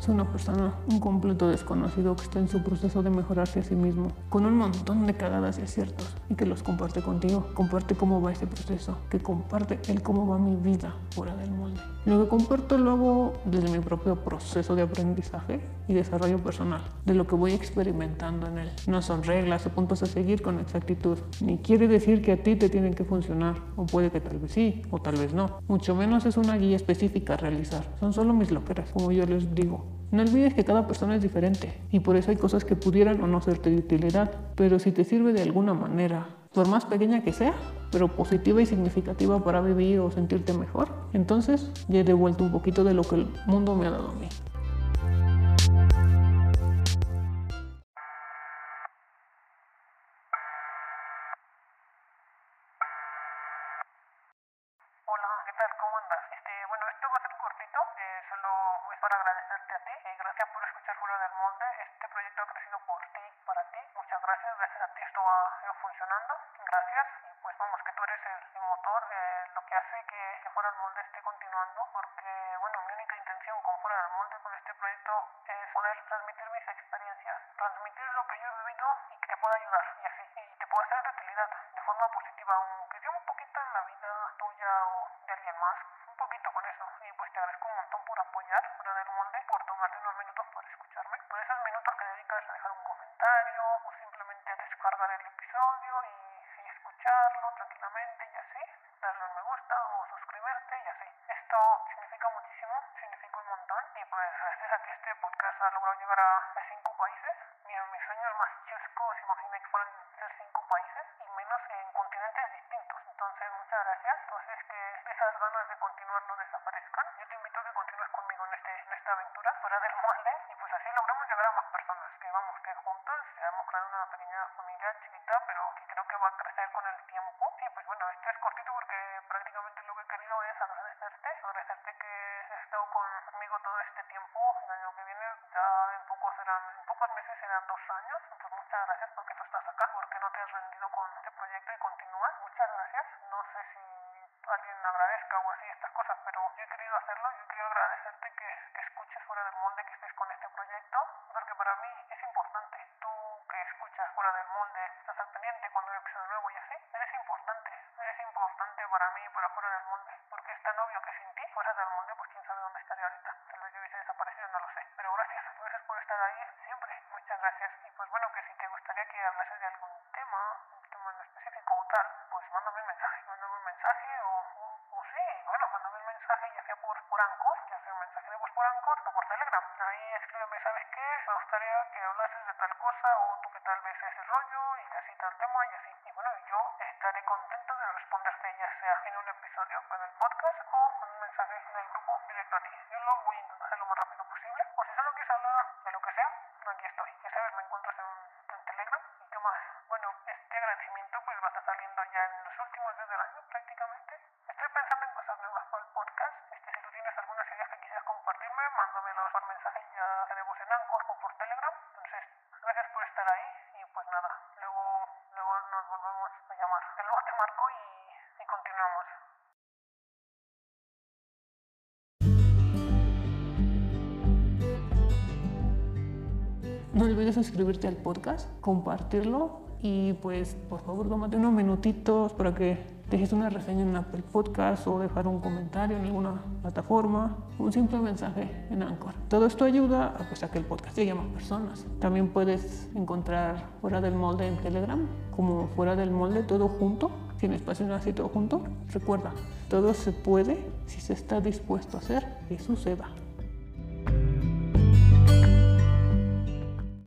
Es una persona, un completo desconocido que está en su proceso de mejorarse a sí mismo, con un montón de cagadas y aciertos, y que los comparte contigo. Comparte cómo va ese proceso, que comparte él cómo va mi vida fuera del molde. Lo que comparto lo hago desde mi propio proceso de aprendizaje y desarrollo personal, de lo que voy experimentando en él. No son reglas o puntos a seguir con exactitud, ni quiere decir que a ti te tienen que funcionar, o puede que tal vez sí, o tal vez no. Mucho menos es una guía específica a realizar, son solo mis loqueras, como yo les digo. No olvides que cada persona es diferente y por eso hay cosas que pudieran o no serte de utilidad, pero si te sirve de alguna manera, por más pequeña que sea, pero positiva y significativa para vivir o sentirte mejor, entonces ya he devuelto un poquito de lo que el mundo me ha dado a mí. Hola, ¿qué tal? ¿Cómo andas? Este, bueno, esto va a ser cortito, es para agradecerte a ti. Eh, gracias por escuchar Fuera del Molde. Este proyecto ha crecido por ti, para ti. Muchas gracias, gracias a ti esto va ido funcionando. Gracias. Y pues vamos, que tú eres el, el motor, eh, lo que hace que, que Fuera del Molde esté continuando, porque, bueno, mi única intención con Fuera del Molde, con este proyecto, es poder transmitir mis experiencias, transmitir lo que yo he vivido y que te pueda ayudar, y así, y te pueda ser de utilidad, de forma positiva, aunque sea un en la vida tuya o de alguien más, un poquito con eso. Y pues te agradezco un montón por apoyar fuera del molde, por tomarte unos minutos para escucharme, por esos minutos que dedicas a dejar un comentario o simplemente a descargar el episodio y, y escucharlo tranquilamente y así, darle un me gusta o suscribirte y así. Esto significa muchísimo, significa un montón y pues gracias a que este podcast ha logrado llegar a, cinco países, mira, mis sueños más chuscos imaginé que fueran ser cinco países y en continentes distintos. Entonces, muchas gracias. Entonces, que esas ganas de continuar no desaparezcan. Yo te invito a que continúes conmigo en, este, en esta aventura fuera del molde y pues así logramos llegar a más personas. Que vamos, que juntos hemos creado una pequeña familia chiquita, pero que creo que va a crecer con el tiempo. Y pues bueno, esto es cortito porque prácticamente lo que he querido es agradecerte, agradecerte que has estado conmigo todo este tiempo. El año que viene ya pocos serán, pocos meses serán dos años. Entonces, muchas gracias porque tú estás acá, porque no te has rendido con este proyecto y continúas. Muchas gracias. No sé si alguien agradezca o así estas cosas, pero yo he querido hacerlo, yo querido agradecerte que, que escuches fuera del molde, que estés con este proyecto, porque para mí es importante. Tú que escuchas fuera del molde, estás al pendiente cuando hay un episodio nuevo y así, eres importante, eres importante para mí y para fuera del molde, porque es tan obvio que sin ti, fuera del molde, pues quién sabe dónde estaría ahorita. Tal vez yo hubiese no lo sé, pero gracias, gracias por estar ahí siempre, muchas gracias. Y pues bueno, que si te gustaría que hablase de algún tema, un tema en específico o tal, pues mándame un mensaje, mándame un mensaje o, o, sí, bueno, mándame un mensaje ya sea por, por Anchor, ya sea un mensaje de voz por Anchor o por Telegram. Ahí escríbeme, ¿sabes qué? Me gustaría que hablases de tal cosa o tú que tal vez es el rollo y así tal tema y así. Y bueno, yo estaré contento de responderte ya sea en un episodio con el podcast o con un mensaje en el grupo directo a ti. Yo lo voy a intentar hacer lo más rápido posible. O si solo quieres hablar de lo que sea, aquí estoy. Ya sabes, me encuentras en, Telegram. ¿Y qué más? Bueno, este agradecimiento pues va a estar saliendo ya en los últimos días del año prácticamente. Estoy pensando en cosas nuevas para el podcast. Este, si tú tienes algunas ideas que quisieras compartirme, mándamelo por mensaje ya sea de voz en Anchor o por Telegram. Entonces, gracias por estar ahí y pues nada, luego, luego nos volvemos a llamar. Luego te marco y continuamos. No olvides suscribirte al podcast, compartirlo y pues por favor tómate unos minutitos para que dejes una reseña en Apple Podcast o dejar un comentario en alguna plataforma, un simple mensaje en Anchor. Todo esto ayuda a, pues, a que el podcast llegue a más personas. También puedes encontrar Fuera del Molde en Telegram, como Fuera del Molde, todo junto, sin espacio así todo junto. Recuerda, todo se puede si se está dispuesto a hacer que suceda.